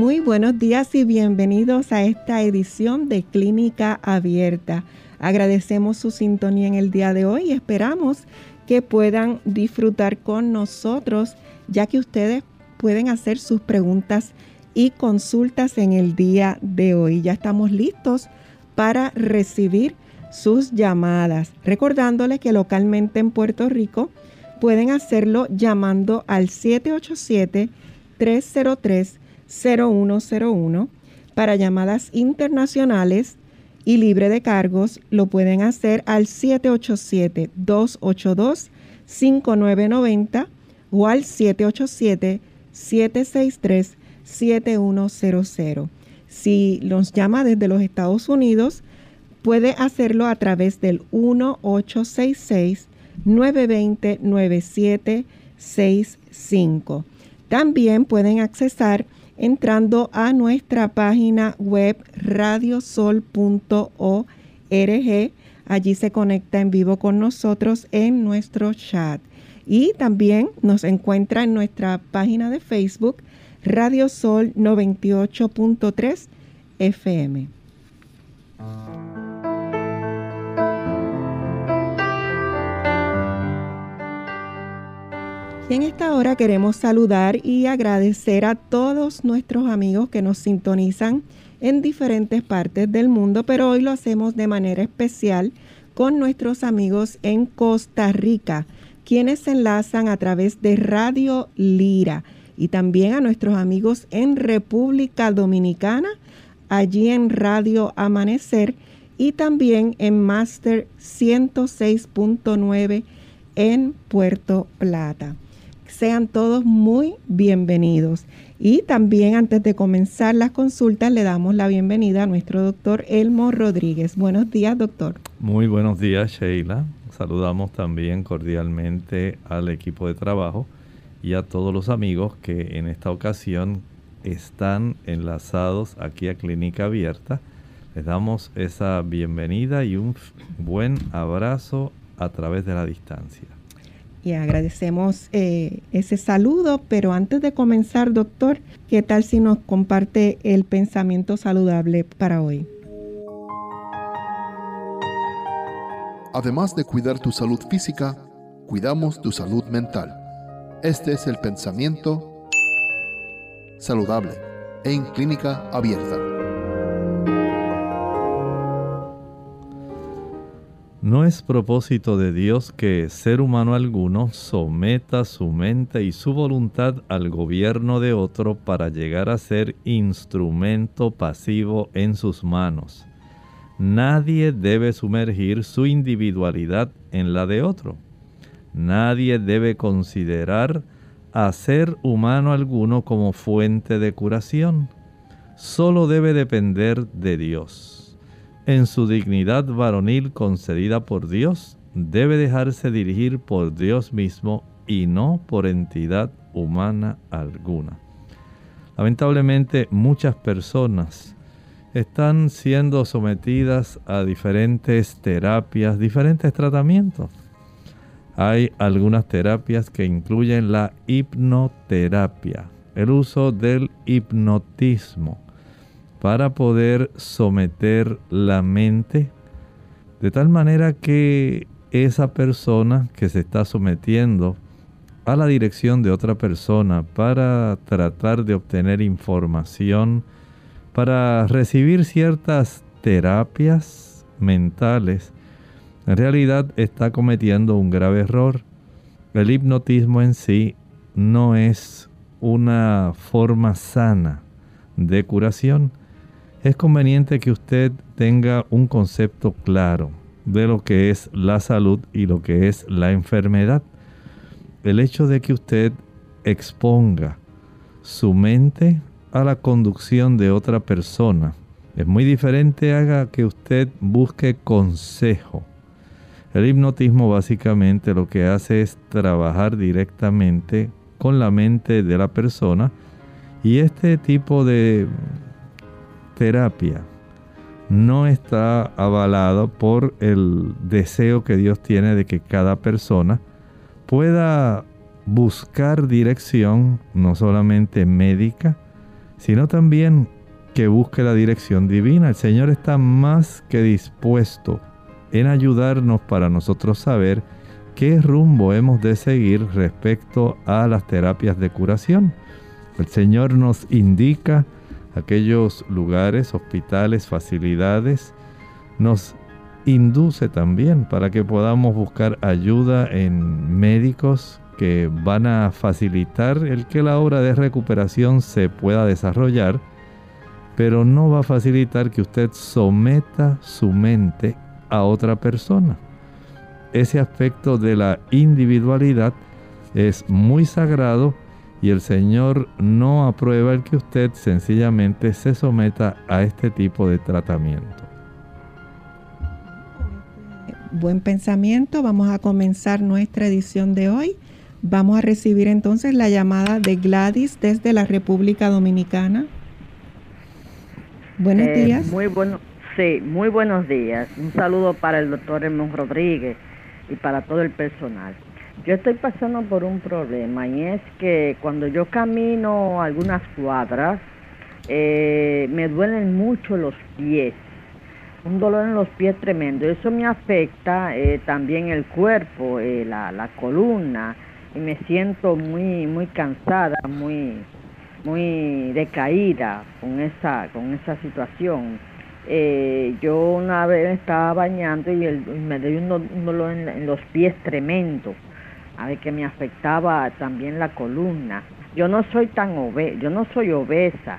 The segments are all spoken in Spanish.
Muy buenos días y bienvenidos a esta edición de Clínica Abierta. Agradecemos su sintonía en el día de hoy y esperamos que puedan disfrutar con nosotros, ya que ustedes pueden hacer sus preguntas y consultas en el día de hoy. Ya estamos listos para recibir sus llamadas. Recordándoles que localmente en Puerto Rico pueden hacerlo llamando al 787 303 0101. Para llamadas internacionales y libre de cargos lo pueden hacer al 787-282-5990 o al 787-763-7100. Si los llama desde los Estados Unidos, puede hacerlo a través del 1866-920-9765. También pueden accesar entrando a nuestra página web radiosol.org. Allí se conecta en vivo con nosotros en nuestro chat. Y también nos encuentra en nuestra página de Facebook Radiosol 98.3 FM. En esta hora queremos saludar y agradecer a todos nuestros amigos que nos sintonizan en diferentes partes del mundo, pero hoy lo hacemos de manera especial con nuestros amigos en Costa Rica, quienes se enlazan a través de Radio Lira y también a nuestros amigos en República Dominicana, allí en Radio Amanecer y también en Master 106.9 en Puerto Plata. Sean todos muy bienvenidos. Y también antes de comenzar las consultas le damos la bienvenida a nuestro doctor Elmo Rodríguez. Buenos días, doctor. Muy buenos días, Sheila. Saludamos también cordialmente al equipo de trabajo y a todos los amigos que en esta ocasión están enlazados aquí a Clínica Abierta. Les damos esa bienvenida y un buen abrazo a través de la distancia y agradecemos eh, ese saludo, pero antes de comenzar, doctor, ¿qué tal si nos comparte el pensamiento saludable para hoy? Además de cuidar tu salud física, cuidamos tu salud mental. Este es el pensamiento saludable en clínica abierta. No es propósito de Dios que ser humano alguno someta su mente y su voluntad al gobierno de otro para llegar a ser instrumento pasivo en sus manos. Nadie debe sumergir su individualidad en la de otro. Nadie debe considerar a ser humano alguno como fuente de curación. Solo debe depender de Dios en su dignidad varonil concedida por Dios, debe dejarse dirigir por Dios mismo y no por entidad humana alguna. Lamentablemente muchas personas están siendo sometidas a diferentes terapias, diferentes tratamientos. Hay algunas terapias que incluyen la hipnoterapia, el uso del hipnotismo para poder someter la mente de tal manera que esa persona que se está sometiendo a la dirección de otra persona para tratar de obtener información, para recibir ciertas terapias mentales, en realidad está cometiendo un grave error. El hipnotismo en sí no es una forma sana de curación es conveniente que usted tenga un concepto claro de lo que es la salud y lo que es la enfermedad. El hecho de que usted exponga su mente a la conducción de otra persona es muy diferente haga que usted busque consejo. El hipnotismo básicamente lo que hace es trabajar directamente con la mente de la persona y este tipo de terapia no está avalado por el deseo que Dios tiene de que cada persona pueda buscar dirección, no solamente médica, sino también que busque la dirección divina. El Señor está más que dispuesto en ayudarnos para nosotros saber qué rumbo hemos de seguir respecto a las terapias de curación. El Señor nos indica aquellos lugares, hospitales, facilidades, nos induce también para que podamos buscar ayuda en médicos que van a facilitar el que la obra de recuperación se pueda desarrollar, pero no va a facilitar que usted someta su mente a otra persona. Ese aspecto de la individualidad es muy sagrado y el Señor no aprueba el que usted sencillamente se someta a este tipo de tratamiento. Buen pensamiento, vamos a comenzar nuestra edición de hoy. Vamos a recibir entonces la llamada de Gladys desde la República Dominicana. Buenos eh, días. Muy bueno, sí, muy buenos días. Un saludo para el doctor Hermón Rodríguez y para todo el personal. Yo estoy pasando por un problema y es que cuando yo camino algunas cuadras, eh, me duelen mucho los pies, un dolor en los pies tremendo. Eso me afecta eh, también el cuerpo, eh, la, columna, y me siento muy, muy cansada, muy, muy decaída con esa, con esa situación. yo una vez estaba bañando y, me dio un, dolor en los pies tremendo a ver que me afectaba también la columna. Yo no soy tan obesa, yo no soy obesa.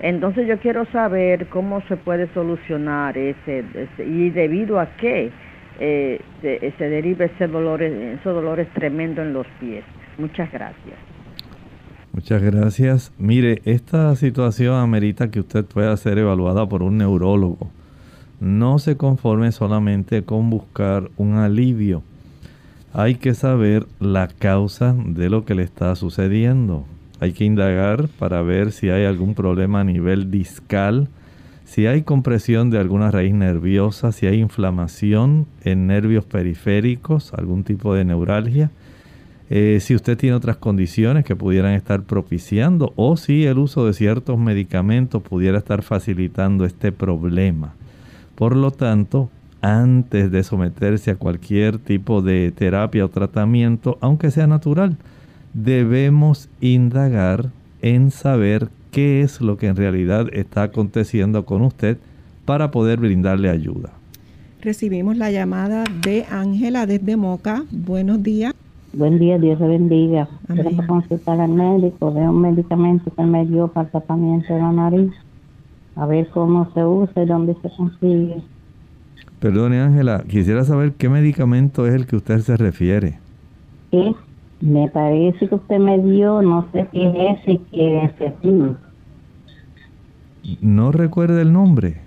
Entonces yo quiero saber cómo se puede solucionar ese, y debido a qué eh, se, deriva ese dolor, esos dolores tremendos en los pies. Muchas gracias. Muchas gracias. Mire, esta situación amerita que usted pueda ser evaluada por un neurólogo. No se conforme solamente con buscar un alivio hay que saber la causa de lo que le está sucediendo. Hay que indagar para ver si hay algún problema a nivel discal, si hay compresión de alguna raíz nerviosa, si hay inflamación en nervios periféricos, algún tipo de neuralgia, eh, si usted tiene otras condiciones que pudieran estar propiciando o si el uso de ciertos medicamentos pudiera estar facilitando este problema. Por lo tanto, antes de someterse a cualquier tipo de terapia o tratamiento, aunque sea natural, debemos indagar en saber qué es lo que en realidad está aconteciendo con usted para poder brindarle ayuda. Recibimos la llamada de Ángela desde Moca. Buenos días. Buen día, Dios le bendiga. Quiero consultar al médico de un medicamento que me dio para el tratamiento de la nariz. A ver cómo se usa y dónde se consigue. Perdone Ángela, quisiera saber qué medicamento es el que usted se refiere. Me parece que usted me dio, no sé qué es que es ¿No recuerda el nombre?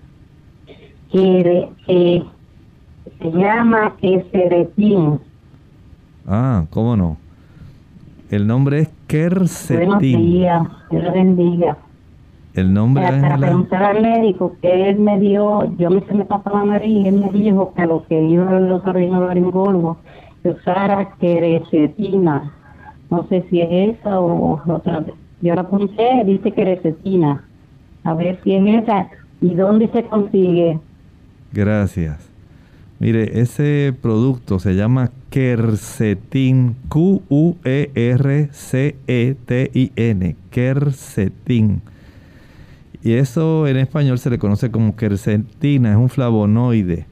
Que, se llama Eseretin. Ah, ¿cómo no? El nombre es Kersetin. Buenos días, Dios bendiga. El nombre para, para preguntar al médico que él me dio, yo me se me pasó la nariz y él me dijo que lo que iba a los laringólogos que usara querecetina. No sé si es esa o otra. Yo la apunté, dice querecetina. A ver si es esa y dónde se consigue. Gracias. Mire, ese producto se llama Quercetin, Q-U-E-R-C-E-T-I-N, Quercetin y eso en español se le conoce como quercetina, es un flavonoide.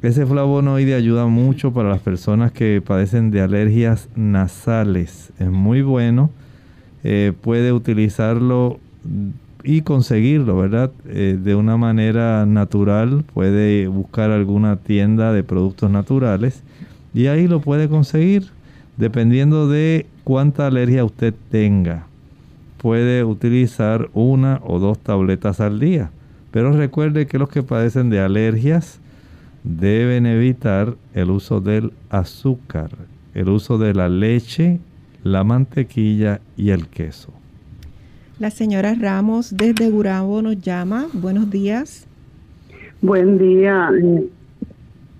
Ese flavonoide ayuda mucho para las personas que padecen de alergias nasales. Es muy bueno. Eh, puede utilizarlo y conseguirlo, ¿verdad? Eh, de una manera natural, puede buscar alguna tienda de productos naturales y ahí lo puede conseguir dependiendo de cuánta alergia usted tenga. Puede utilizar una o dos tabletas al día. Pero recuerde que los que padecen de alergias deben evitar el uso del azúcar, el uso de la leche, la mantequilla y el queso. La señora Ramos desde Gurabo nos llama. Buenos días. Buen día,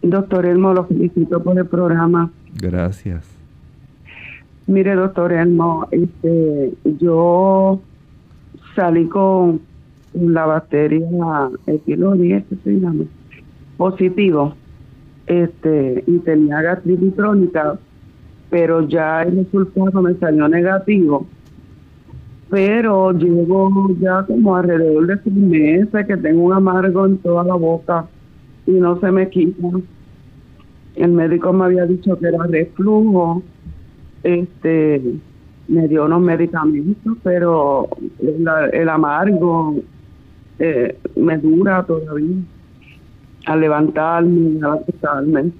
doctor Elmo, lo felicito por el programa. Gracias. Mire, doctor Elmo, este, yo salí con la bacteria estilo 10, se llama? Positivo. Este, y tenía gastritis crónica, pero ya el resultado me salió negativo pero llevo ya como alrededor de seis meses que tengo un amargo en toda la boca y no se me quita. El médico me había dicho que era reflujo, este, me dio unos medicamentos, pero el, amargo eh, me dura todavía al levantarme, al acostarme.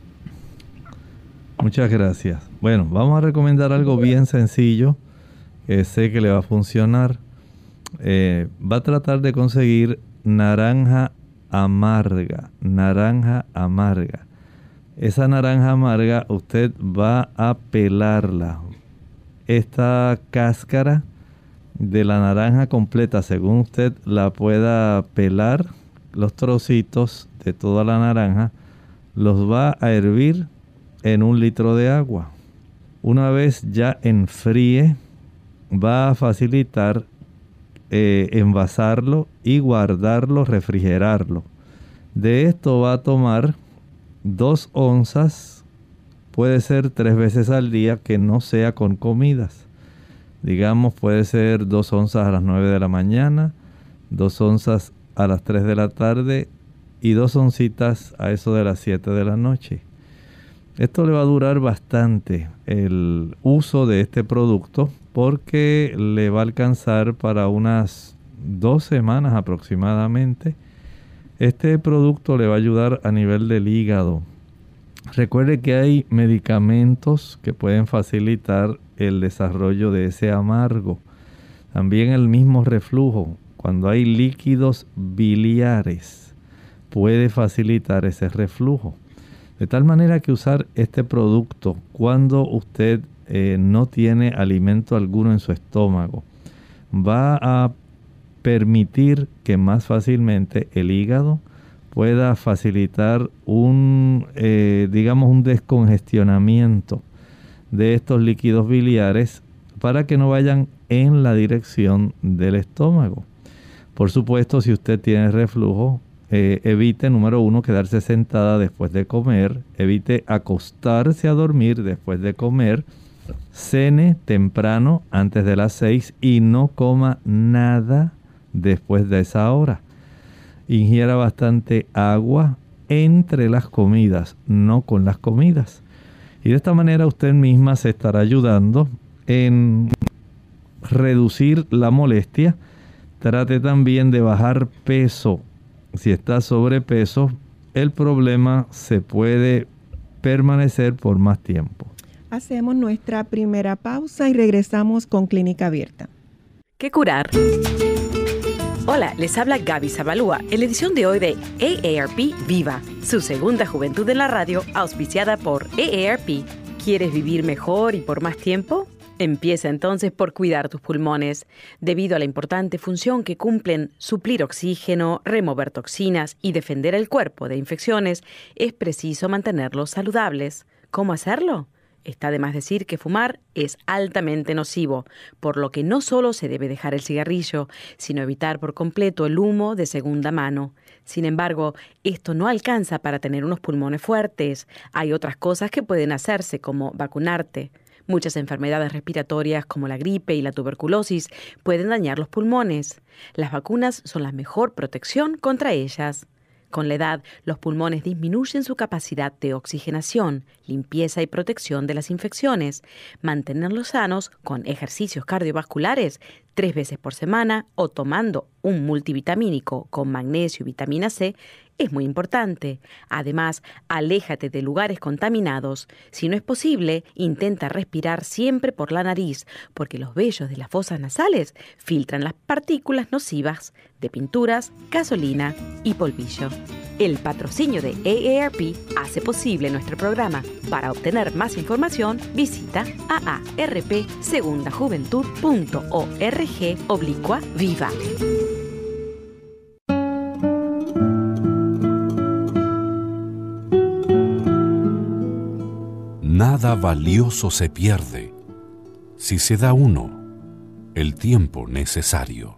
Muchas gracias. Bueno, vamos a recomendar algo bien sencillo sé que le va a funcionar. Eh, va a tratar de conseguir naranja amarga, naranja amarga. Esa naranja amarga usted va a pelarla. Esta cáscara de la naranja completa, según usted la pueda pelar, los trocitos de toda la naranja, los va a hervir en un litro de agua. Una vez ya enfríe va a facilitar eh, envasarlo y guardarlo, refrigerarlo. De esto va a tomar dos onzas, puede ser tres veces al día que no sea con comidas. Digamos, puede ser dos onzas a las nueve de la mañana, dos onzas a las tres de la tarde y dos oncitas a eso de las siete de la noche. Esto le va a durar bastante el uso de este producto porque le va a alcanzar para unas dos semanas aproximadamente. Este producto le va a ayudar a nivel del hígado. Recuerde que hay medicamentos que pueden facilitar el desarrollo de ese amargo. También el mismo reflujo, cuando hay líquidos biliares, puede facilitar ese reflujo. De tal manera que usar este producto cuando usted eh, no tiene alimento alguno en su estómago va a permitir que más fácilmente el hígado pueda facilitar un, eh, digamos, un descongestionamiento de estos líquidos biliares para que no vayan en la dirección del estómago. Por supuesto, si usted tiene reflujo, eh, evite, número uno, quedarse sentada después de comer, evite acostarse a dormir después de comer, cene temprano antes de las 6 y no coma nada después de esa hora. Ingiera bastante agua entre las comidas, no con las comidas. Y de esta manera usted misma se estará ayudando en reducir la molestia. Trate también de bajar peso si está sobrepeso, el problema se puede permanecer por más tiempo. Hacemos nuestra primera pausa y regresamos con Clínica Abierta. ¿Qué curar? Hola, les habla Gaby Zabalúa en la edición de hoy de AARP Viva, su segunda juventud en la radio, auspiciada por AARP. ¿Quieres vivir mejor y por más tiempo? Empieza entonces por cuidar tus pulmones. Debido a la importante función que cumplen suplir oxígeno, remover toxinas y defender el cuerpo de infecciones, es preciso mantenerlos saludables. ¿Cómo hacerlo? Está de más decir que fumar es altamente nocivo, por lo que no solo se debe dejar el cigarrillo, sino evitar por completo el humo de segunda mano. Sin embargo, esto no alcanza para tener unos pulmones fuertes. Hay otras cosas que pueden hacerse, como vacunarte. Muchas enfermedades respiratorias como la gripe y la tuberculosis pueden dañar los pulmones. Las vacunas son la mejor protección contra ellas. Con la edad, los pulmones disminuyen su capacidad de oxigenación, limpieza y protección de las infecciones. Mantenerlos sanos con ejercicios cardiovasculares tres veces por semana o tomando un multivitamínico con magnesio y vitamina C es muy importante. Además, aléjate de lugares contaminados. Si no es posible, intenta respirar siempre por la nariz, porque los vellos de las fosas nasales filtran las partículas nocivas de pinturas, gasolina y polvillo. El patrocinio de AARP hace posible nuestro programa. Para obtener más información, visita aarpsegundajuventud.org oblicua viva. Nada valioso se pierde si se da uno el tiempo necesario.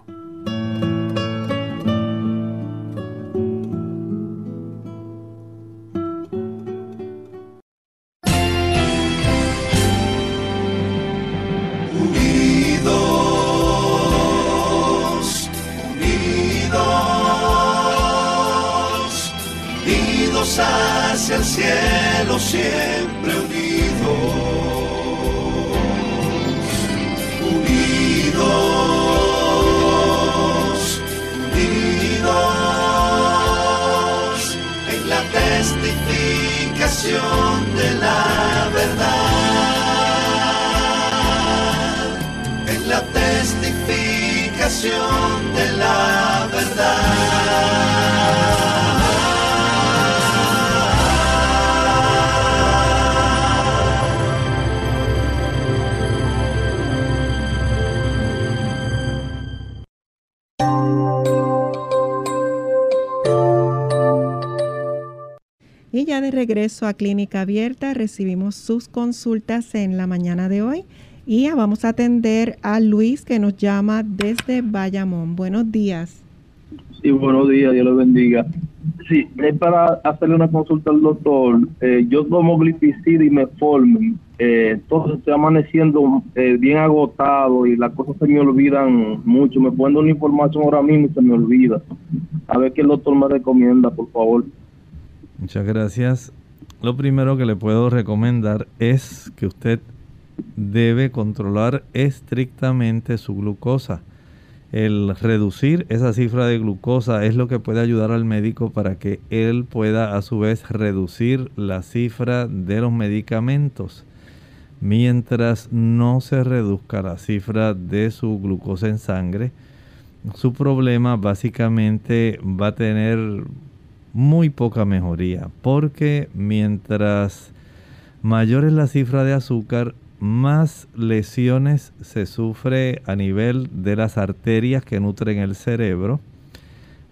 Y ya de regreso a Clínica Abierta recibimos sus consultas en la mañana de hoy y vamos a atender a Luis que nos llama desde Bayamón. Buenos días. Sí, buenos días, Dios los bendiga. Sí, es para hacerle una consulta al doctor. Eh, yo tomo glipicida y metformin. Eh, entonces estoy amaneciendo eh, bien agotado y las cosas se me olvidan mucho. Me pueden una información ahora mismo y se me olvida. A ver qué el doctor me recomienda, por favor. Muchas gracias. Lo primero que le puedo recomendar es que usted debe controlar estrictamente su glucosa. El reducir esa cifra de glucosa es lo que puede ayudar al médico para que él pueda a su vez reducir la cifra de los medicamentos. Mientras no se reduzca la cifra de su glucosa en sangre, su problema básicamente va a tener muy poca mejoría, porque mientras mayor es la cifra de azúcar, más lesiones se sufre a nivel de las arterias que nutren el cerebro,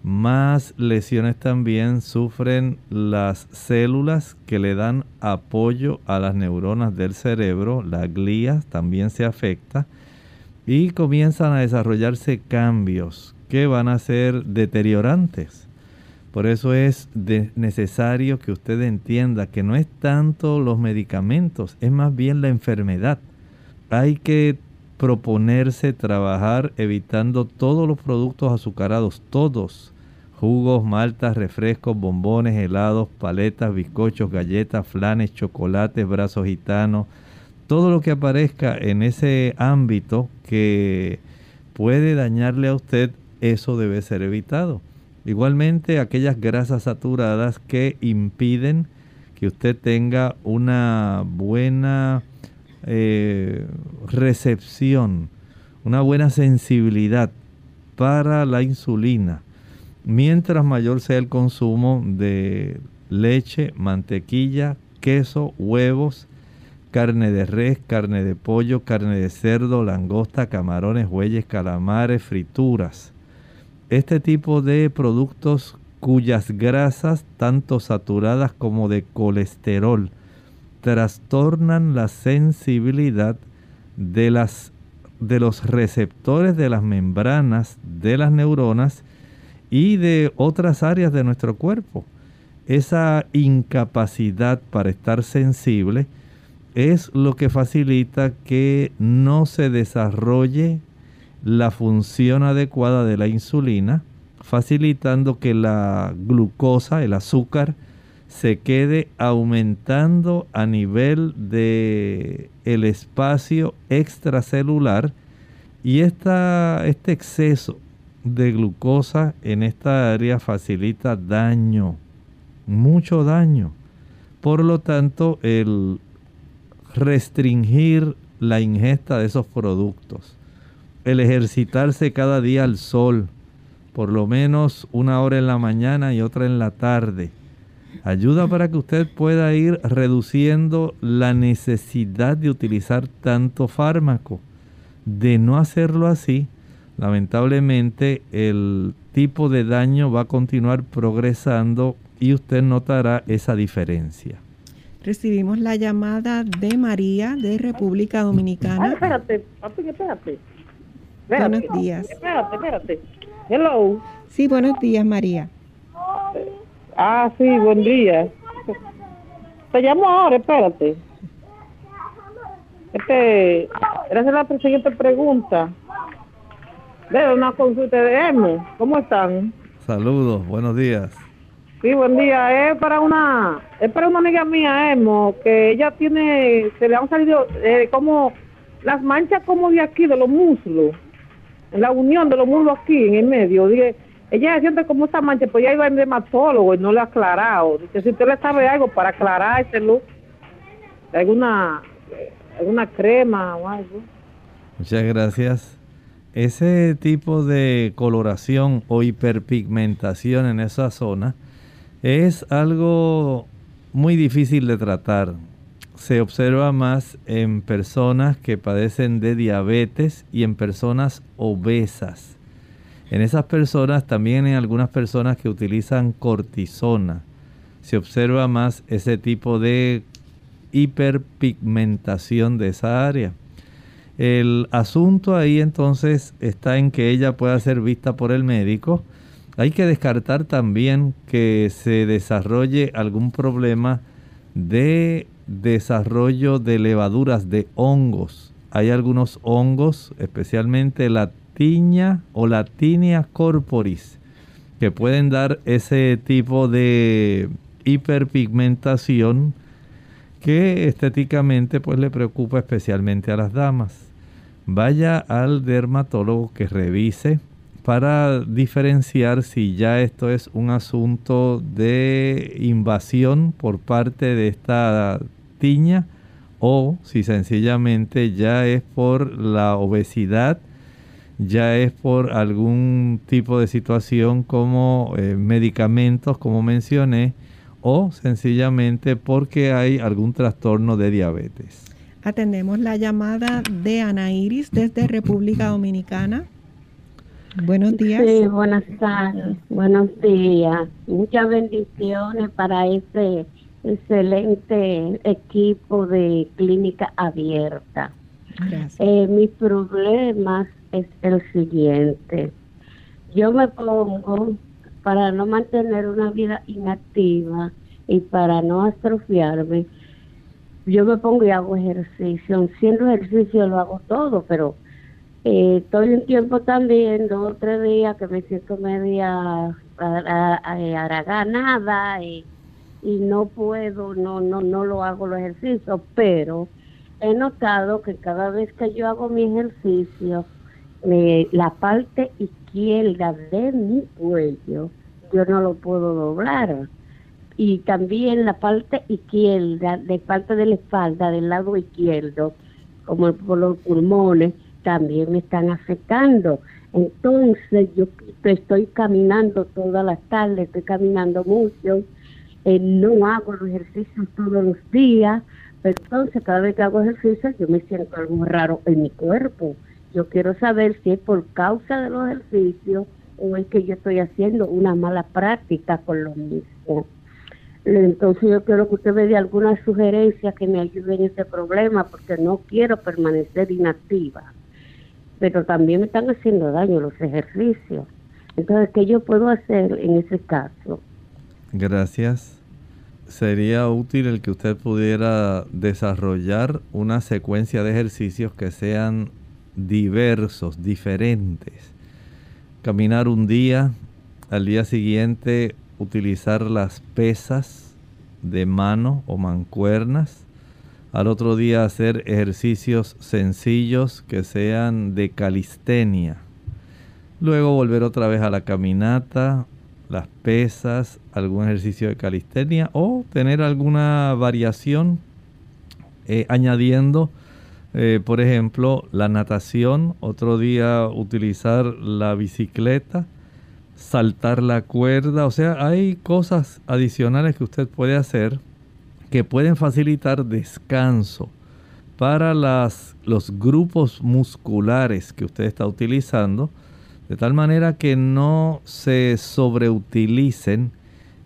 más lesiones también sufren las células que le dan apoyo a las neuronas del cerebro, la glía también se afecta y comienzan a desarrollarse cambios que van a ser deteriorantes. Por eso es necesario que usted entienda que no es tanto los medicamentos, es más bien la enfermedad. Hay que proponerse trabajar evitando todos los productos azucarados, todos. Jugos, maltas, refrescos, bombones, helados, paletas, bizcochos, galletas, flanes, chocolates, brazos gitanos, todo lo que aparezca en ese ámbito que puede dañarle a usted, eso debe ser evitado. Igualmente aquellas grasas saturadas que impiden que usted tenga una buena eh, recepción, una buena sensibilidad para la insulina. Mientras mayor sea el consumo de leche, mantequilla, queso, huevos, carne de res, carne de pollo, carne de cerdo, langosta, camarones, bueyes, calamares, frituras este tipo de productos cuyas grasas, tanto saturadas como de colesterol, trastornan la sensibilidad de, las, de los receptores de las membranas de las neuronas y de otras áreas de nuestro cuerpo. Esa incapacidad para estar sensible es lo que facilita que no se desarrolle la función adecuada de la insulina, facilitando que la glucosa, el azúcar, se quede aumentando a nivel de el espacio extracelular y esta, este exceso de glucosa en esta área facilita daño, mucho daño. Por lo tanto, el restringir la ingesta de esos productos, el ejercitarse cada día al sol, por lo menos una hora en la mañana y otra en la tarde, ayuda para que usted pueda ir reduciendo la necesidad de utilizar tanto fármaco. De no hacerlo así, lamentablemente el tipo de daño va a continuar progresando y usted notará esa diferencia. Recibimos la llamada de María de República Dominicana. Ay, espérate, papi, espérate. Buenos días. Espérate, espérate. Hello. Sí, buenos días, María. Ah, sí, buen día. Te llamo ahora, espérate. Este, era la siguiente pregunta. De una consulta de Emo. ¿Cómo están? Saludos, buenos días. Sí, buen día. Es para una, es para una amiga mía, Emo, que ella tiene, se le han salido eh, como las manchas como de aquí, de los muslos, la unión de los muslos aquí, en el medio. Dije, ella siente como esa mancha, pues ella iba al dermatólogo y no le ha aclarado. Dice, si usted le sabe algo para aclarárselo, alguna, alguna crema o algo. Muchas gracias. Ese tipo de coloración o hiperpigmentación en esa zona es algo muy difícil de tratar. Se observa más en personas que padecen de diabetes y en personas obesas. En esas personas, también en algunas personas que utilizan cortisona, se observa más ese tipo de hiperpigmentación de esa área. El asunto ahí entonces está en que ella pueda ser vista por el médico. Hay que descartar también que se desarrolle algún problema de desarrollo de levaduras de hongos. Hay algunos hongos, especialmente la tiña o la tinea corporis, que pueden dar ese tipo de hiperpigmentación que estéticamente pues le preocupa especialmente a las damas. Vaya al dermatólogo que revise para diferenciar si ya esto es un asunto de invasión por parte de esta tiña o si sencillamente ya es por la obesidad, ya es por algún tipo de situación como eh, medicamentos, como mencioné, o sencillamente porque hay algún trastorno de diabetes. Atendemos la llamada de Ana Iris desde República Dominicana. Buenos días. Sí, buenas tardes. Buenos días. Muchas bendiciones para este excelente equipo de clínica abierta. Gracias. Eh, mi problema es el siguiente. Yo me pongo para no mantener una vida inactiva y para no atrofiarme, yo me pongo y hago ejercicio. Siendo ejercicio lo hago todo, pero eh, estoy un tiempo también, dos o tres días que me siento media araganada y, y no puedo, no, no, no lo hago los ejercicios, pero he notado que cada vez que yo hago mi ejercicio, me, la parte izquierda de mi cuello, yo no lo puedo doblar. Y también la parte izquierda, de parte de la espalda, del lado izquierdo, como por los pulmones, también me están afectando. Entonces yo estoy caminando todas las tardes, estoy caminando mucho, eh, no hago los ejercicios todos los días, pero entonces cada vez que hago ejercicio yo me siento algo raro en mi cuerpo. Yo quiero saber si es por causa de los ejercicios o es que yo estoy haciendo una mala práctica con lo mismo. Entonces yo quiero que usted me dé alguna sugerencia que me ayude en ese problema porque no quiero permanecer inactiva. Pero también me están haciendo daño los ejercicios. Entonces, ¿qué yo puedo hacer en ese caso? Gracias. Sería útil el que usted pudiera desarrollar una secuencia de ejercicios que sean diversos, diferentes. Caminar un día, al día siguiente utilizar las pesas de mano o mancuernas. Al otro día hacer ejercicios sencillos que sean de calistenia. Luego volver otra vez a la caminata, las pesas, algún ejercicio de calistenia o tener alguna variación eh, añadiendo, eh, por ejemplo, la natación, otro día utilizar la bicicleta, saltar la cuerda, o sea, hay cosas adicionales que usted puede hacer que pueden facilitar descanso para las, los grupos musculares que usted está utilizando, de tal manera que no se sobreutilicen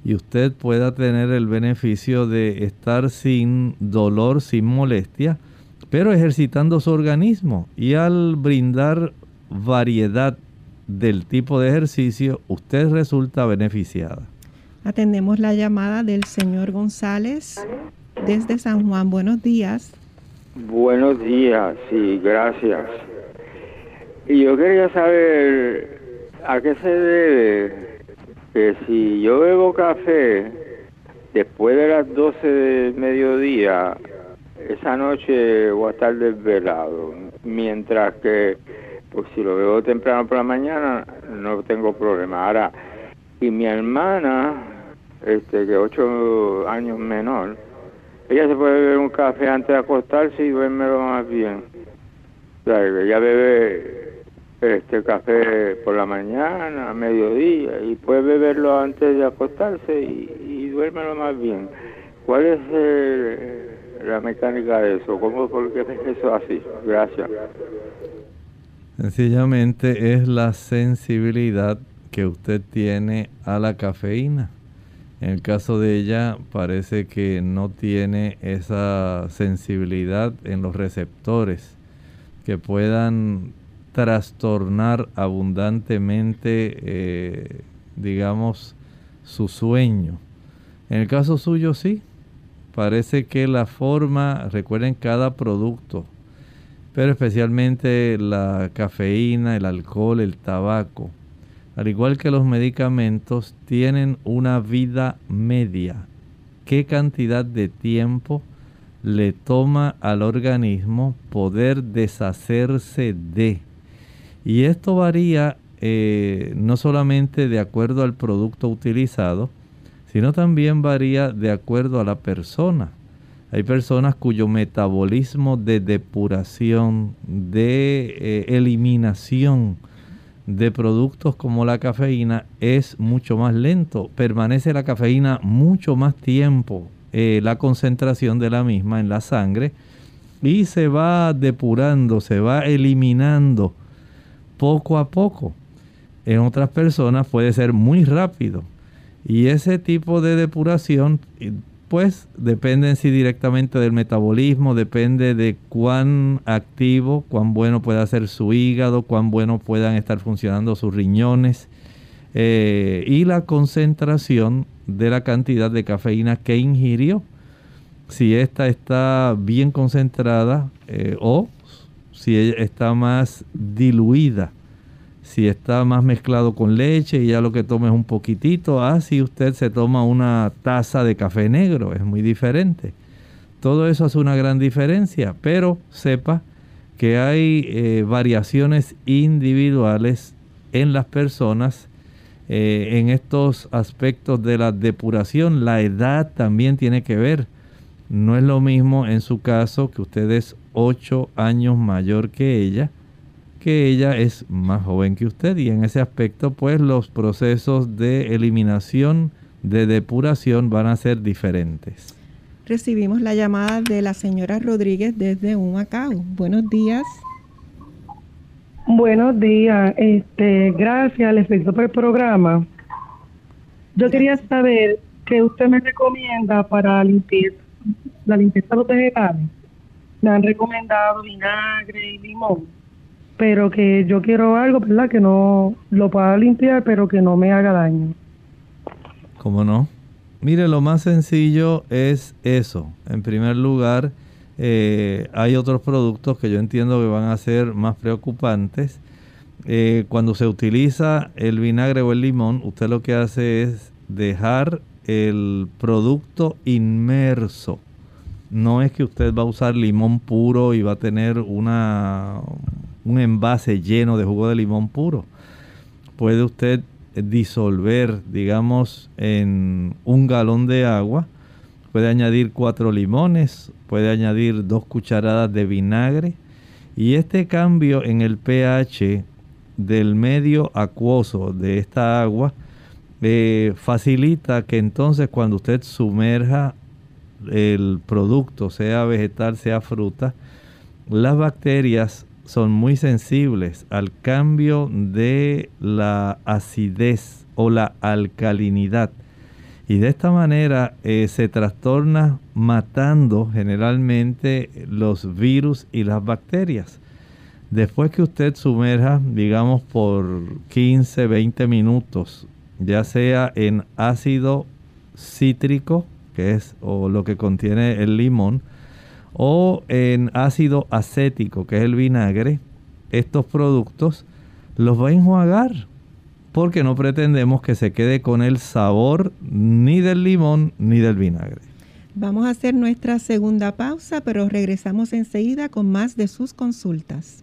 y usted pueda tener el beneficio de estar sin dolor, sin molestia, pero ejercitando su organismo y al brindar variedad del tipo de ejercicio, usted resulta beneficiada. Atendemos la llamada del señor González desde San Juan. Buenos días. Buenos días, sí, gracias. Y yo quería saber a qué se debe que si yo bebo café después de las 12 del mediodía, esa noche voy a estar desvelado, mientras que pues si lo bebo temprano por la mañana no tengo problema. Ahora, y mi hermana, este que ocho años menor, ella se puede beber un café antes de acostarse y duerme lo más bien. O sea, ella bebe este café por la mañana, a mediodía, y puede beberlo antes de acostarse y, duérmelo más bien. ¿Cuál es eh, la mecánica de eso? ¿Cómo, por qué es eso así? Gracias. Sencillamente es la sensibilidad que usted tiene a la cafeína. En el caso de ella parece que no tiene esa sensibilidad en los receptores que puedan trastornar abundantemente, eh, digamos, su sueño. En el caso suyo sí, parece que la forma, recuerden cada producto, pero especialmente la cafeína, el alcohol, el tabaco, al igual que los medicamentos, tienen una vida media. ¿Qué cantidad de tiempo le toma al organismo poder deshacerse de? Y esto varía eh, no solamente de acuerdo al producto utilizado, sino también varía de acuerdo a la persona. Hay personas cuyo metabolismo de depuración, de eh, eliminación de productos como la cafeína es mucho más lento. Permanece la cafeína mucho más tiempo, eh, la concentración de la misma en la sangre, y se va depurando, se va eliminando poco a poco. En otras personas puede ser muy rápido. Y ese tipo de depuración, pues depende en sí directamente del metabolismo, depende de cuán activo, cuán bueno pueda ser su hígado, cuán bueno puedan estar funcionando sus riñones eh, y la concentración de la cantidad de cafeína que ingirió. Si esta está bien concentrada eh, o si está más diluida, si está más mezclado con leche y ya lo que toma es un poquitito, ah, si usted se toma una taza de café negro, es muy diferente. Todo eso hace una gran diferencia, pero sepa que hay eh, variaciones individuales en las personas eh, en estos aspectos de la depuración. La edad también tiene que ver. No es lo mismo en su caso que usted es 8 años mayor que ella, que ella es más joven que usted y en ese aspecto pues los procesos de eliminación, de depuración van a ser diferentes. Recibimos la llamada de la señora Rodríguez desde Humacao. Buenos días. Buenos días, este, gracias, les felicito por el programa. Yo quería saber qué usted me recomienda para limpieza, la limpieza de los vegetales me han recomendado vinagre y limón, pero que yo quiero algo, ¿verdad? Que no lo pueda limpiar, pero que no me haga daño. ¿Cómo no? Mire, lo más sencillo es eso. En primer lugar, eh, hay otros productos que yo entiendo que van a ser más preocupantes. eh, cuando se utiliza el vinagre o el limón, usted lo que hace es dejar el producto inmerso. No es que usted va a usar limón puro y va a tener una, un envase lleno de jugo de limón puro. Puede usted disolver, digamos, en un galón de agua. Puede añadir cuatro limones, puede añadir dos cucharadas de vinagre. Y este cambio en el pH del medio acuoso de esta agua eh, facilita que entonces cuando usted sumerja el producto, sea vegetal, sea fruta, las bacterias son muy sensibles al cambio de la acidez o la alcalinidad. Y de esta manera eh, se trastorna matando generalmente los virus y las bacterias. Después que usted sumerja, digamos, por 15, 20 minutos, ya sea en ácido cítrico, que es o lo que contiene el limón, o en ácido acético, que es el vinagre, estos productos los va a enjuagar porque no pretendemos que se quede con el sabor ni del limón ni del vinagre. Vamos a hacer nuestra segunda pausa, pero regresamos enseguida con más de sus consultas.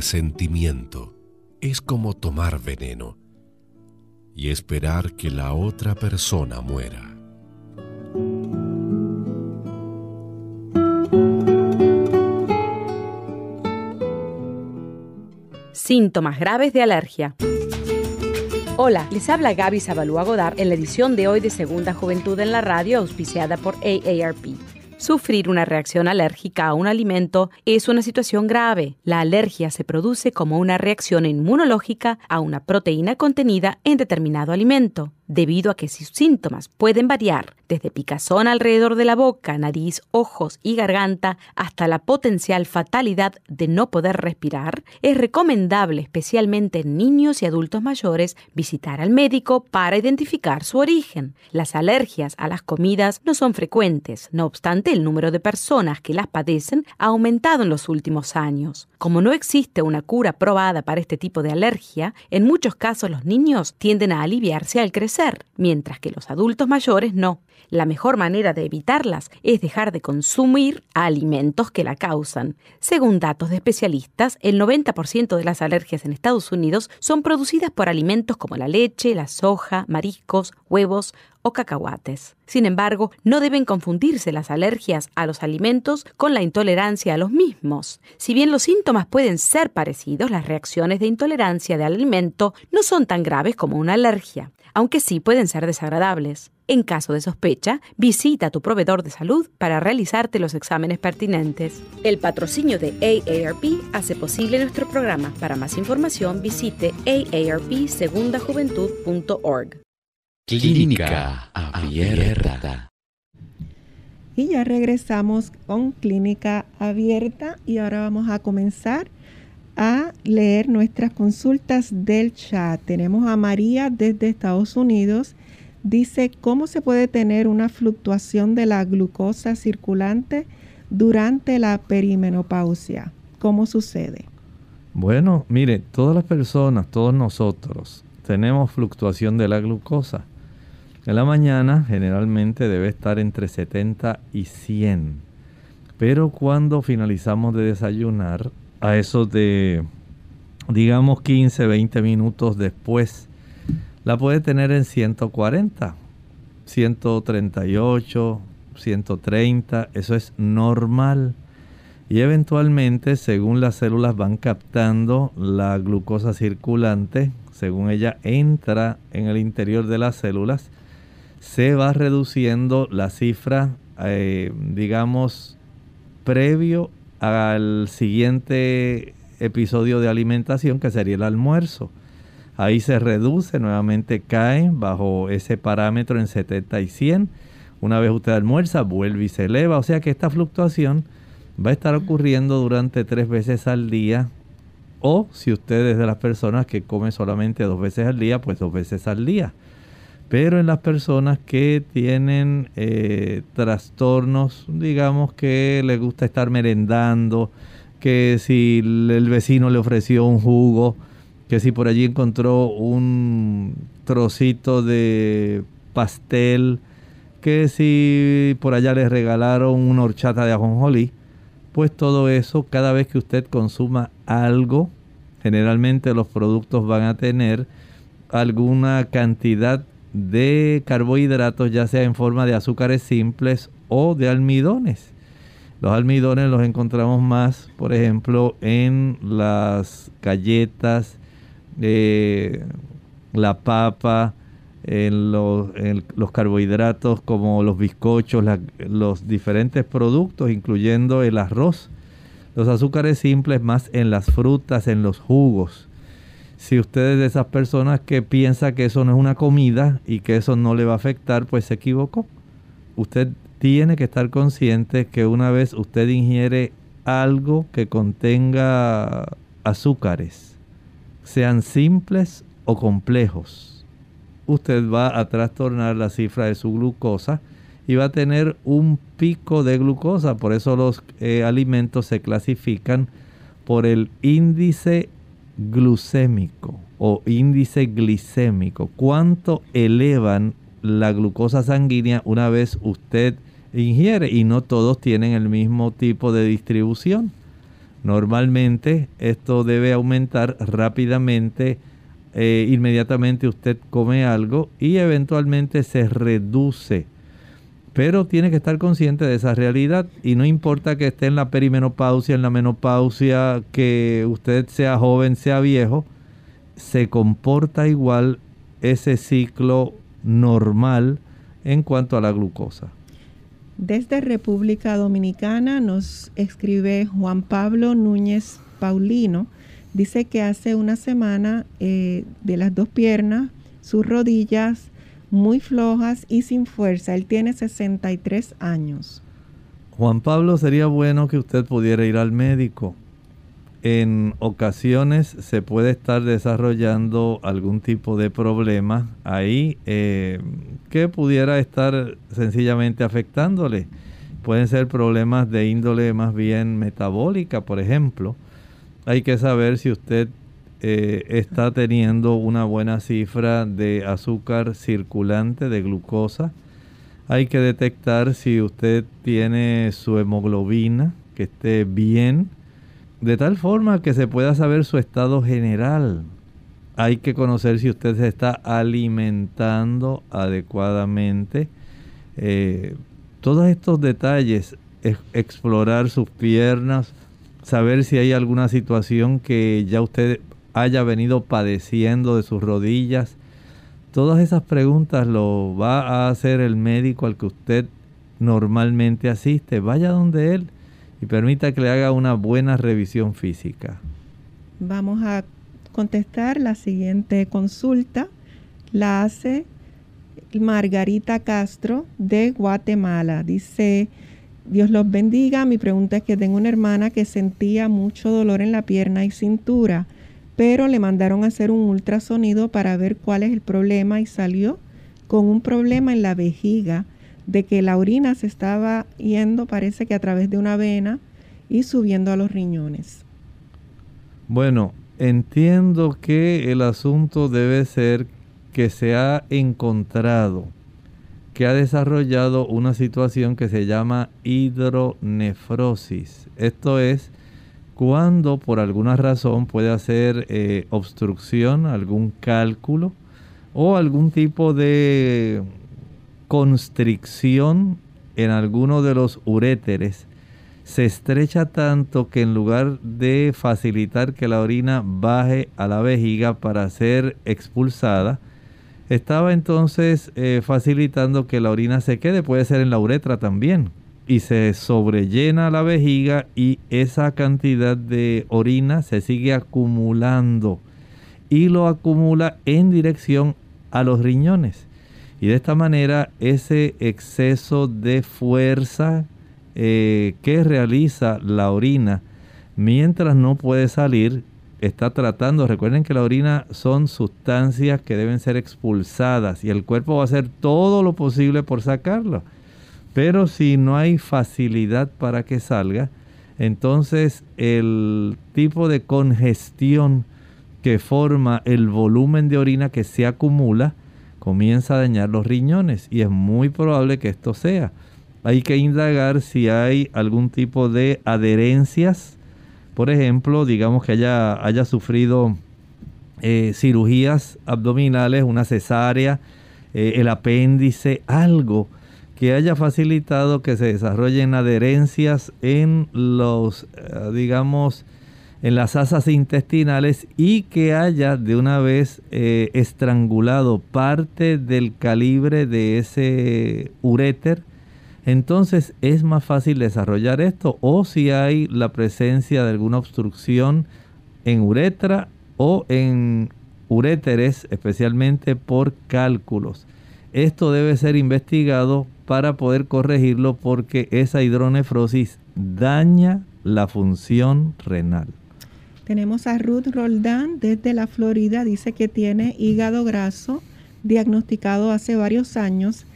Resentimiento es como tomar veneno y esperar que la otra persona muera. Síntomas graves de alergia. Hola, les habla Gaby Zabalúa Godard en la edición de hoy de Segunda Juventud en la Radio, auspiciada por AARP. Sufrir una reacción alérgica a un alimento es una situación grave. La alergia se produce como una reacción inmunológica a una proteína contenida en determinado alimento debido a que sus síntomas pueden variar desde picazón alrededor de la boca, nariz, ojos y garganta hasta la potencial fatalidad de no poder respirar, es recomendable, especialmente en niños y adultos mayores, visitar al médico para identificar su origen. Las alergias a las comidas no son frecuentes, no obstante el número de personas que las padecen ha aumentado en los últimos años. Como no existe una cura probada para este tipo de alergia, en muchos casos los niños tienden a aliviarse al crecer mientras que los adultos mayores no. La mejor manera de evitarlas es dejar de consumir alimentos que la causan. Según datos de especialistas, el 90% de las alergias en Estados Unidos son producidas por alimentos como la leche, la soja, mariscos, huevos o cacahuates. Sin embargo, no deben confundirse las alergias a los alimentos con la intolerancia a los mismos. Si bien los síntomas pueden ser parecidos, las reacciones de intolerancia del alimento no son tan graves como una alergia aunque sí pueden ser desagradables. En caso de sospecha, visita a tu proveedor de salud para realizarte los exámenes pertinentes. El patrocinio de AARP hace posible nuestro programa. Para más información, visite aarpsegundajuventud.org. Clínica Abierta. Y ya regresamos con Clínica Abierta y ahora vamos a comenzar a leer nuestras consultas del chat. Tenemos a María desde Estados Unidos. Dice, ¿cómo se puede tener una fluctuación de la glucosa circulante durante la perimenopausia? ¿Cómo sucede? Bueno, mire, todas las personas, todos nosotros, tenemos fluctuación de la glucosa. En la mañana generalmente debe estar entre 70 y 100. Pero cuando finalizamos de desayunar, a eso de, digamos, 15, 20 minutos después, la puede tener en 140, 138, 130, eso es normal. Y eventualmente, según las células van captando la glucosa circulante, según ella entra en el interior de las células, se va reduciendo la cifra, eh, digamos, previo al siguiente episodio de alimentación que sería el almuerzo. Ahí se reduce, nuevamente cae bajo ese parámetro en 70 y 100. Una vez usted almuerza, vuelve y se eleva. O sea que esta fluctuación va a estar ocurriendo durante tres veces al día. O si usted es de las personas que come solamente dos veces al día, pues dos veces al día. Pero en las personas que tienen eh, trastornos, digamos que les gusta estar merendando, que si el vecino le ofreció un jugo, que si por allí encontró un trocito de pastel, que si por allá le regalaron una horchata de ajonjolí, pues todo eso, cada vez que usted consuma algo, generalmente los productos van a tener alguna cantidad de carbohidratos, ya sea en forma de azúcares simples o de almidones. Los almidones los encontramos más, por ejemplo, en las galletas, eh, la papa, en los, carbohidratos como los bizcochos, los diferentes productos, incluyendo el arroz. Los azúcares simples más en las frutas, en los jugos. Si usted es de esas personas que piensa que eso no es una comida y que eso no le va a afectar, pues se equivocó. Usted tiene que estar consciente que una vez usted ingiere algo que contenga azúcares, sean simples o complejos, usted va a trastornar la cifra de su glucosa y va a tener un pico de glucosa. Por eso los eh, alimentos se clasifican por el índice glucémico o índice glicémico. ¿Cuánto elevan la glucosa sanguínea una vez usted ingiere y no todos tienen el mismo tipo de distribución. Normalmente esto debe aumentar rápidamente, eh, inmediatamente usted come algo y eventualmente se reduce. Pero tiene que estar consciente de esa realidad y no importa que esté en la perimenopausia, en la menopausia, que usted sea joven, sea viejo, se comporta igual ese ciclo normal en cuanto a la glucosa. Desde República Dominicana nos escribe Juan Pablo Núñez Paulino. Dice que hace una semana eh, de las dos piernas, sus rodillas muy flojas y sin fuerza. Él tiene 63 años. Juan Pablo, sería bueno que usted pudiera ir al médico en ocasiones se puede estar desarrollando algún tipo de problema ahí eh, que pudiera estar sencillamente afectándole. Pueden ser problemas de índole más bien metabólica, por ejemplo. Hay que saber si usted eh, está teniendo una buena cifra de azúcar circulante, de glucosa. Hay que detectar si usted tiene su hemoglobina, que esté bien de tal forma que se pueda saber su estado general. Hay que conocer si usted se está alimentando adecuadamente. Eh, todos estos detalles, explorar sus piernas, saber si hay alguna situación que ya usted haya venido padeciendo de sus rodillas. Todas esas preguntas lo va a hacer el médico al que usted normalmente asiste. Vaya donde él y permita que le haga una buena revisión física. Vamos a contestar la siguiente consulta. La hace Margarita Castro de Guatemala. Dice, Dios los bendiga. Mi pregunta es que tengo una hermana que sentía mucho dolor en la pierna y cintura, pero le mandaron a hacer un ultrasonido para ver cuál es el problema y salió con un problema en la vejiga de que la orina se estaba yendo, parece que a través de una vena y subiendo a los riñones. Bueno, entiendo que el asunto debe ser que se ha encontrado que ha desarrollado una situación que se llama hidronefrosis. Esto es cuando por alguna razón puede hacer eh, obstrucción, algún cálculo o algún tipo de constricción en alguno de los uréteres. Se estrecha tanto que en lugar de facilitar que la orina baje a la vejiga para ser expulsada, estaba entonces eh, facilitando que la orina se quede, puede ser en la uretra también, y se sobrellena la vejiga y esa cantidad de orina se sigue acumulando y lo acumula en dirección a los riñones. Y de esta manera ese exceso de fuerza eh, que realiza la orina mientras no puede salir, está tratando, recuerden que la orina son sustancias que deben ser expulsadas y el cuerpo va a hacer todo lo posible por sacarlo. Pero si no hay facilidad para que salga, entonces el tipo de congestión que forma el volumen de orina que se acumula comienza a dañar los riñones y es muy probable que esto sea. Hay que indagar si hay algún tipo de adherencias, por ejemplo, digamos que haya, haya sufrido eh, cirugías abdominales, una cesárea, eh, el apéndice, algo que haya facilitado que se desarrollen adherencias en los, eh, digamos, en las asas intestinales y que haya de una vez eh, estrangulado parte del calibre de ese uréter, entonces es más fácil desarrollar esto o si hay la presencia de alguna obstrucción en uretra o en uréteres, especialmente por cálculos. Esto debe ser investigado para poder corregirlo porque esa hidronefrosis daña la función renal. Tenemos a Ruth Roldán desde la Florida, dice que tiene hígado graso diagnosticado hace varios años.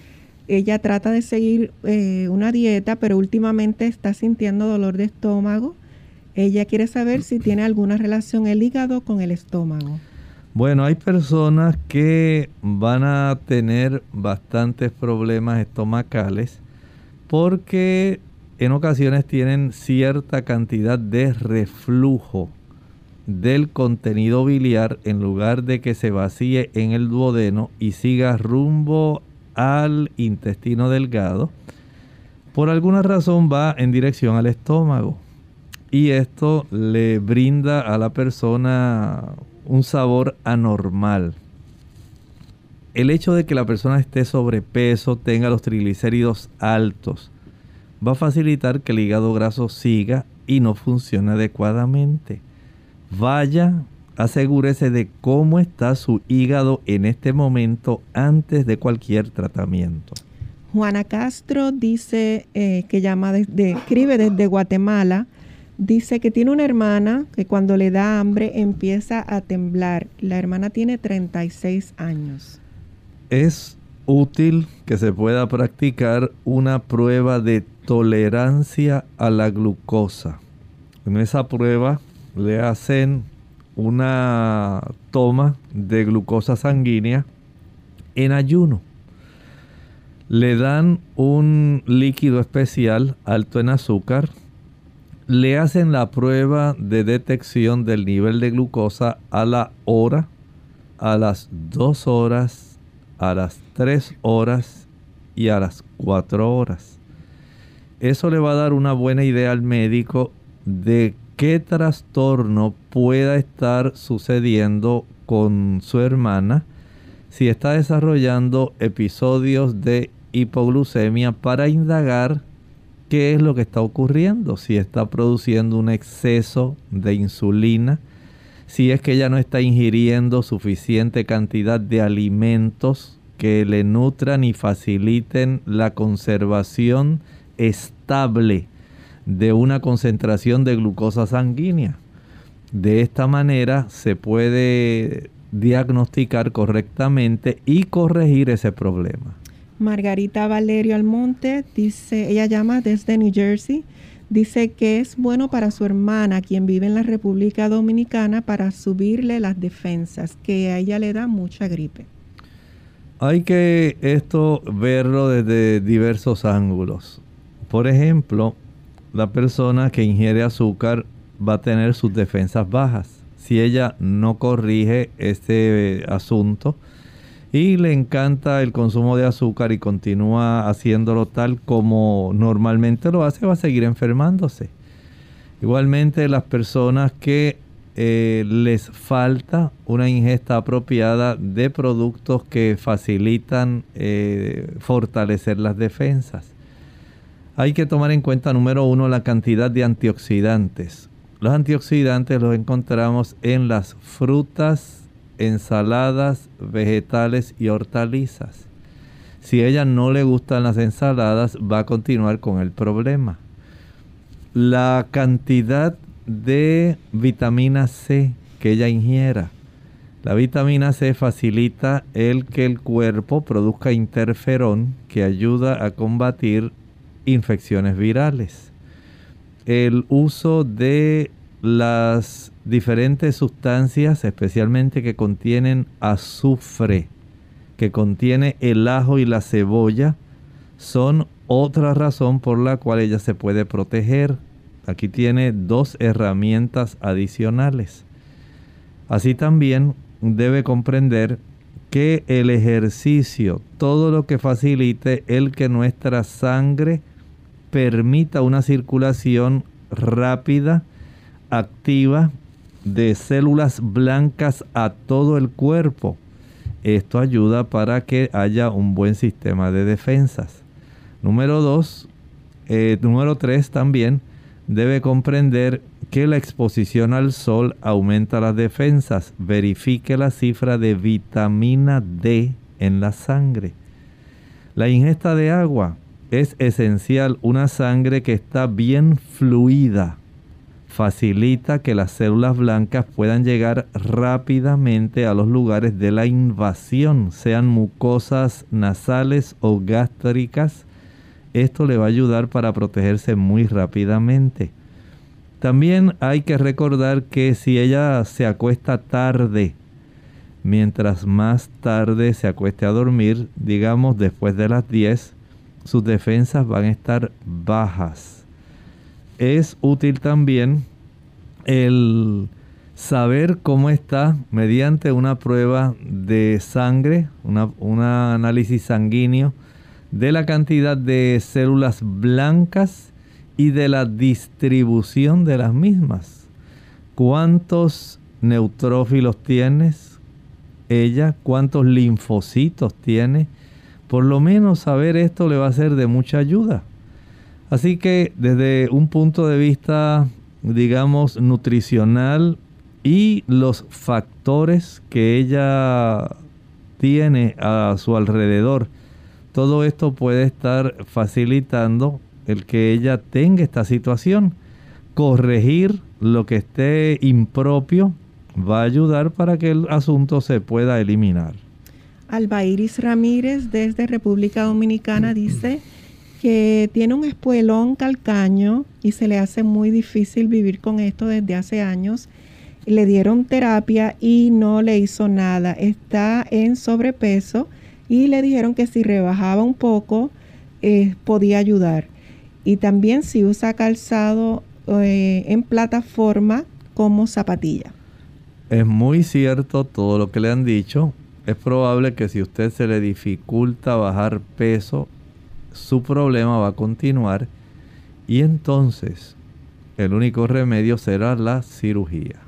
Ella trata de seguir eh, una dieta, pero últimamente está sintiendo dolor de estómago. Ella quiere saber si tiene alguna relación el hígado con el estómago. Bueno, hay personas que van a tener bastantes problemas estomacales porque en ocasiones tienen cierta cantidad de reflujo del contenido biliar en lugar de que se vacíe en el duodeno y siga rumbo al intestino delgado, por alguna razón va en dirección al estómago. Y esto le brinda a la persona un sabor anormal. El hecho de que la persona esté sobrepeso, tenga los triglicéridos altos, va a facilitar que el hígado graso siga y no funcione adecuadamente vaya, asegúrese de cómo está su hígado en este momento antes de cualquier tratamiento. Juana Castro dice eh, que llama desde, escribe desde Guatemala. Dice que tiene una hermana que cuando le da hambre empieza a temblar. La hermana tiene 36 años. Es útil que se pueda practicar una prueba de tolerancia a la glucosa. En esa prueba le hacen una toma de glucosa sanguínea en ayuno. Le dan un líquido especial alto en azúcar. Le hacen la prueba de detección del nivel de glucosa a la hora, a las dos horas, a las tres horas y a las cuatro horas. Eso le va a dar una buena idea al médico de qué trastorno pueda estar sucediendo con su hermana si está desarrollando episodios de hipoglucemia para indagar qué es lo que está ocurriendo, si está produciendo un exceso de insulina, si es que ella no está ingiriendo suficiente cantidad de alimentos que le nutran y faciliten la conservación estable de una concentración de glucosa sanguínea. De esta manera se puede diagnosticar correctamente y corregir ese problema. Margarita Valerio Almonte dice, ella llama desde New Jersey, dice que es bueno para su hermana, quien vive en la República Dominicana, para subirle las defensas, que a ella le da mucha gripe. Hay que esto verlo desde diversos ángulos. Por ejemplo, la persona que ingiere azúcar va a tener sus defensas bajas. Si ella no corrige este eh, asunto y le encanta el consumo de azúcar y continúa haciéndolo tal como normalmente lo hace, va a seguir enfermándose. Igualmente las personas que eh, les falta una ingesta apropiada de productos que facilitan eh, fortalecer las defensas. Hay que tomar en cuenta, número uno, la cantidad de antioxidantes. Los antioxidantes los encontramos en las frutas, ensaladas, vegetales y hortalizas. Si a ella no le gustan las ensaladas, va a continuar con el problema. La cantidad de vitamina C que ella ingiera. La vitamina C facilita el que el cuerpo produzca interferón que ayuda a combatir infecciones virales. El uso de las diferentes sustancias, especialmente que contienen azufre, que contiene el ajo y la cebolla, son otra razón por la cual ella se puede proteger. Aquí tiene dos herramientas adicionales. Así también debe comprender que el ejercicio, todo lo que facilite el que nuestra sangre permita una circulación rápida, activa, de células blancas a todo el cuerpo, esto ayuda para que haya un buen sistema de defensas. Número dos, eh, número tres también debe comprender que la exposición al sol aumenta las defensas. Verifique la cifra de vitamina D en la sangre. La ingesta de agua es esencial. Una sangre que está bien fluida facilita que las células blancas puedan llegar rápidamente a los lugares de la invasión, sean mucosas nasales o gástricas. Esto le va a ayudar para protegerse muy rápidamente. También hay que recordar que si ella se acuesta tarde, mientras más tarde se acueste a dormir, digamos después de las 10, sus defensas van a estar bajas es útil también el saber cómo está mediante una prueba de sangre, un análisis sanguíneo de la cantidad de células blancas y de la distribución de las mismas. ¿Cuántos neutrófilos tienes ella? ¿Cuántos linfocitos tiene? Por lo menos saber esto le va a ser de mucha ayuda. Así que desde un punto de vista, digamos, nutricional y los factores que ella tiene a su alrededor, todo esto puede estar facilitando el que ella tenga esta situación. Corregir lo que esté impropio va a ayudar para que el asunto se pueda eliminar. Albairis Ramírez desde República Dominicana dice que tiene un espuelón calcaño y se le hace muy difícil vivir con esto desde hace años. Le dieron terapia y no le hizo nada. Está en sobrepeso y le dijeron que si rebajaba un poco eh, podía ayudar. Y también si usa calzado eh, en plataforma como zapatilla. Es muy cierto todo lo que le han dicho. Es probable que si usted se le dificulta bajar peso, su problema va a continuar y entonces el único remedio será la cirugía.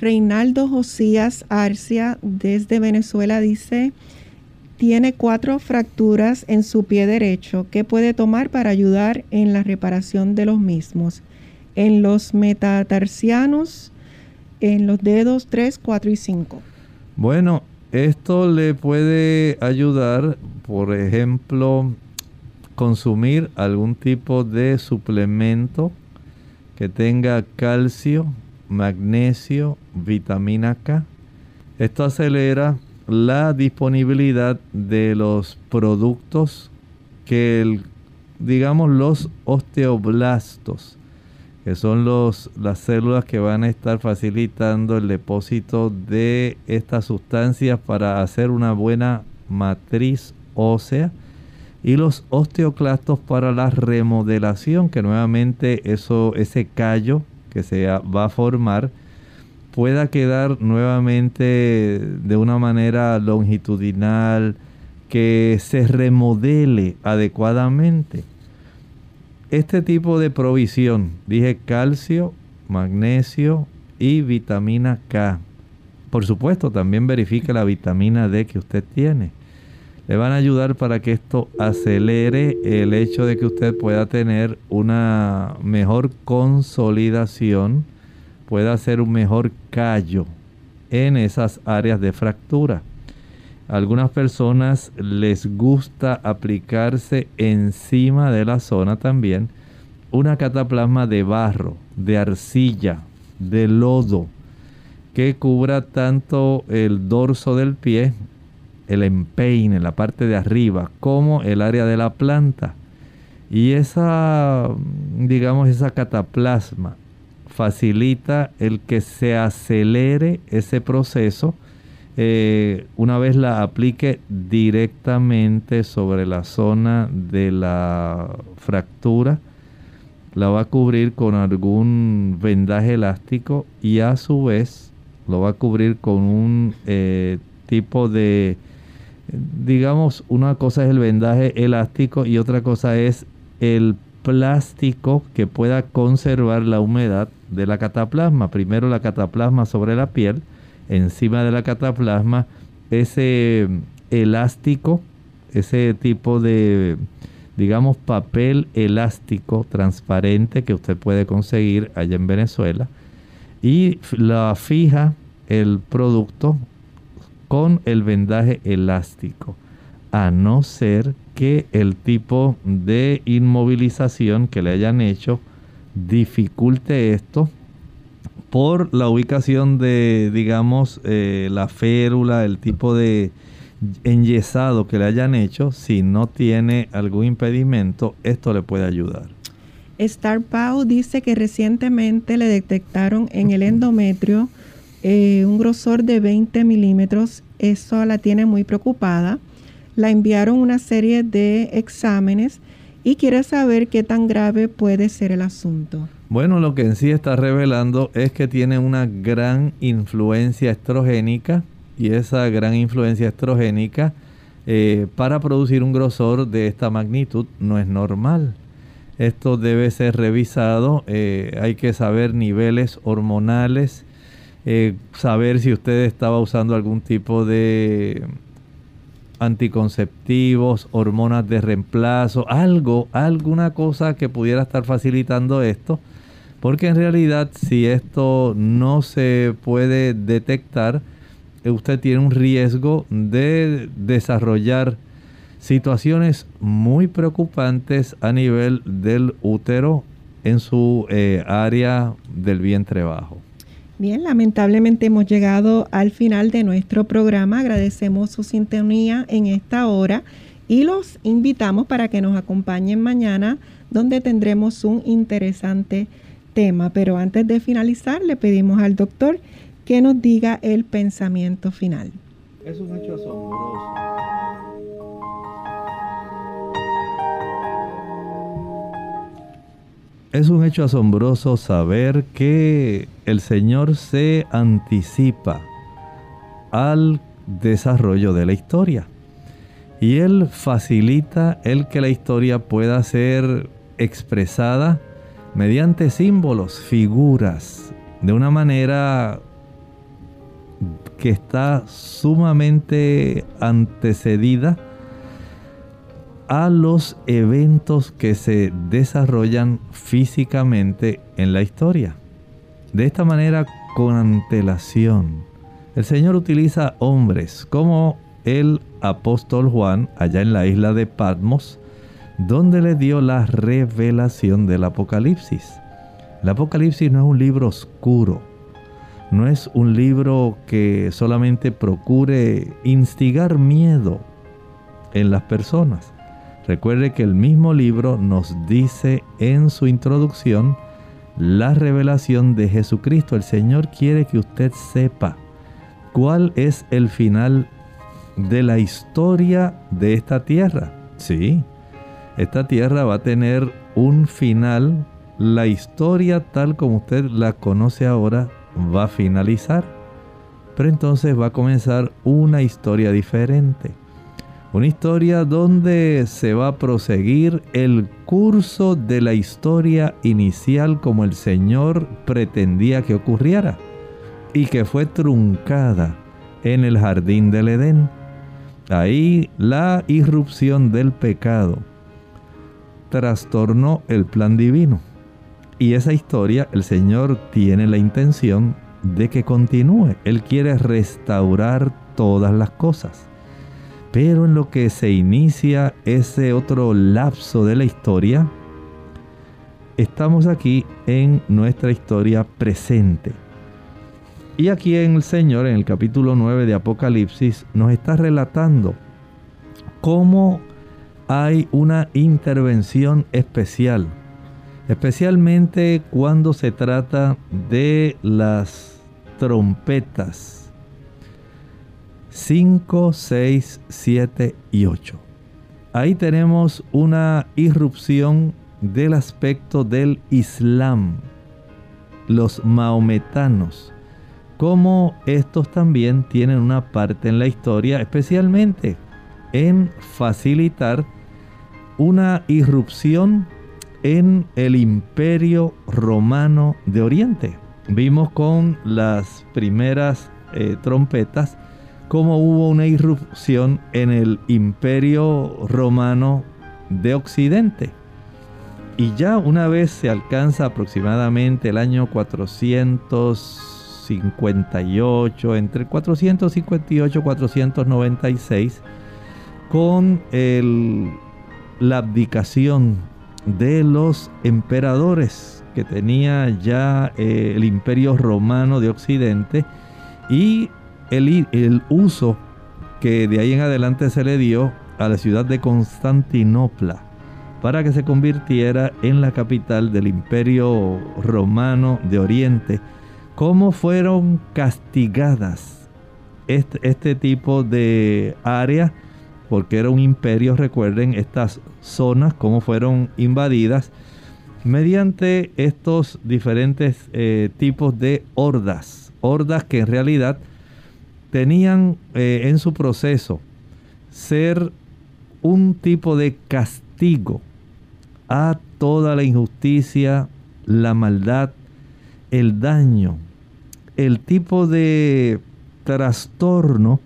Reinaldo Josías Arcia desde Venezuela dice, tiene cuatro fracturas en su pie derecho. ¿Qué puede tomar para ayudar en la reparación de los mismos? En los metatarsianos, en los dedos 3, 4 y 5. Bueno, esto le puede ayudar, por ejemplo, consumir algún tipo de suplemento que tenga calcio, magnesio, vitamina K. Esto acelera la disponibilidad de los productos que, digamos, los osteoblastos que son los, las células que van a estar facilitando el depósito de estas sustancias para hacer una buena matriz ósea y los osteoclastos para la remodelación que nuevamente eso ese callo que se va a formar pueda quedar nuevamente de una manera longitudinal que se remodele adecuadamente este tipo de provisión, dije calcio, magnesio, y vitamina K. Por supuesto, también verifique la vitamina D que usted tiene. Le van a ayudar para que esto acelere el hecho de que usted pueda tener una mejor consolidación, pueda hacer un mejor callo en esas áreas de fractura. algunas personas les gusta aplicarse encima de la zona también una cataplasma de barro, de arcilla, de lodo, que cubra tanto el dorso del pie, el empeine, la parte de arriba, como el área de la planta. Y esa, digamos, esa cataplasma facilita el que se acelere ese proceso eh, una vez la aplique directamente sobre la zona de la fractura la va a cubrir con algún vendaje elástico y a su vez lo va a cubrir con un eh, tipo de, digamos, una cosa es el vendaje elástico y otra cosa es el plástico que pueda conservar la humedad de la cataplasma. Primero la cataplasma sobre la piel, encima de la cataplasma ese elástico, ese tipo de digamos, papel elástico transparente que usted puede conseguir allá en Venezuela y la fija el producto con el vendaje elástico, a no ser que el tipo de inmovilización que le hayan hecho dificulte esto por la ubicación de, digamos, eh, la férula, el tipo de enyesado que le hayan hecho, si no tiene algún impedimento, esto le puede ayudar. Star Pau dice que recientemente le detectaron en el endometrio eh, un grosor de 20 milímetros. Eso la tiene muy preocupada. La enviaron una serie de exámenes y quiere saber qué tan grave puede ser el asunto. Bueno, lo que en sí está revelando es que tiene una gran influencia estrogénica y esa gran influencia estrogénica eh, para producir un grosor de esta magnitud no es normal. Esto debe ser revisado, eh, hay que saber niveles hormonales, eh, saber si usted estaba usando algún tipo de anticonceptivos, hormonas de reemplazo, algo, alguna cosa que pudiera estar facilitando esto, porque en realidad si esto no se puede detectar, usted tiene un riesgo de desarrollar situaciones muy preocupantes a nivel del útero en su eh, área del vientre bajo. Bien, lamentablemente hemos llegado al final de nuestro programa. Agradecemos su sintonía en esta hora y los invitamos para que nos acompañen mañana donde tendremos un interesante tema. Pero antes de finalizar, le pedimos al doctor que nos diga el pensamiento final. Es un hecho asombroso. Es un hecho asombroso saber que el Señor se anticipa al desarrollo de la historia. Y Él facilita el que la historia pueda ser expresada mediante símbolos, figuras, de una manera que está sumamente antecedida a los eventos que se desarrollan físicamente en la historia. De esta manera, con antelación, el Señor utiliza hombres como el apóstol Juan allá en la isla de Patmos, donde le dio la revelación del Apocalipsis. El Apocalipsis no es un libro oscuro, no es un libro que solamente procure instigar miedo en las personas. Recuerde que el mismo libro nos dice en su introducción la revelación de Jesucristo. El Señor quiere que usted sepa cuál es el final de la historia de esta tierra. Sí, esta tierra va a tener un final. La historia tal como usted la conoce ahora va a finalizar. Pero entonces va a comenzar una historia diferente. Una historia donde se va a proseguir el curso de la historia inicial como el Señor pretendía que ocurriera. y que fue truncada en el jardín del Edén. Ahí la irrupción del pecado trastornó el plan divino. Y esa historia el Señor tiene la intención de que continúe. Él quiere restaurar todas las cosas. Pero en lo que se inicia ese otro lapso de la historia, estamos aquí en nuestra historia presente. Y aquí en el Señor, en el capítulo 9 de Apocalipsis, nos está relatando cómo hay una intervención especial, especialmente cuando se trata de las trompetas 5, 6, 7 y 8. Ahí tenemos una irrupción del aspecto del Islam, los maometanos, como estos también tienen una parte en la historia, especialmente en facilitar una irrupción en el imperio romano de Oriente. Vimos con las primeras eh, trompetas cómo hubo una irrupción en el imperio romano de Occidente. Y ya una vez se alcanza aproximadamente el año 458, entre 458 y 496, con la abdicación de los emperadores que tenía ya eh, el imperio romano de Occidente y el, el uso que de ahí en adelante se le dio a la ciudad de Constantinopla para que se convirtiera en la capital del imperio romano de Oriente, cómo fueron castigadas este, este tipo de áreas porque era un imperio, recuerden estas zonas, cómo fueron invadidas mediante estos diferentes eh, tipos de hordas, hordas que en realidad tenían eh, en su proceso ser un tipo de castigo a toda la injusticia, la maldad, el daño, el tipo de trastorno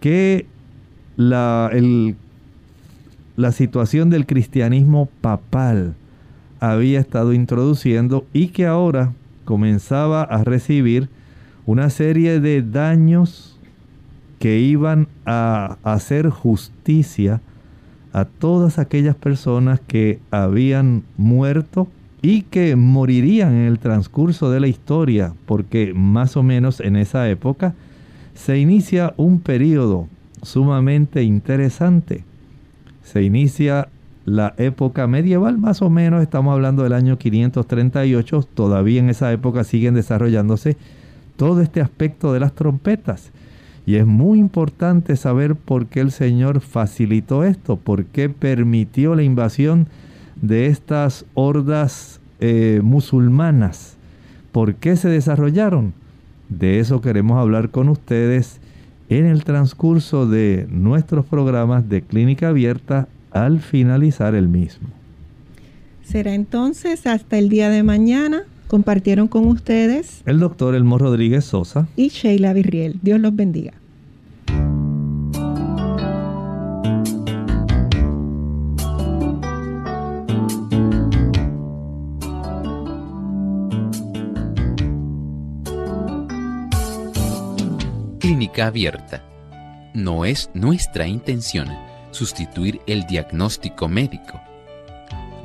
que la, la situación del cristianismo papal había estado introduciendo y que ahora comenzaba a recibir una serie de daños que iban a hacer justicia a todas aquellas personas que habían muerto y que morirían en el transcurso de la historia, porque más o menos en esa época se inicia un periodo sumamente interesante. Se inicia la época medieval, más o menos estamos hablando del año 538, todavía en esa época siguen desarrollándose todo este aspecto de las trompetas. Y es muy importante saber por qué el Señor facilitó esto, por qué permitió la invasión de estas hordas eh, musulmanas, por qué se desarrollaron. De eso queremos hablar con ustedes en el transcurso de nuestros programas de clínica abierta al finalizar el mismo. Será entonces hasta el día de mañana. Compartieron con ustedes el doctor Elmo Rodríguez Sosa y Sheila Virriel. Dios los bendiga. Clínica Abierta. No es nuestra intención sustituir el diagnóstico médico.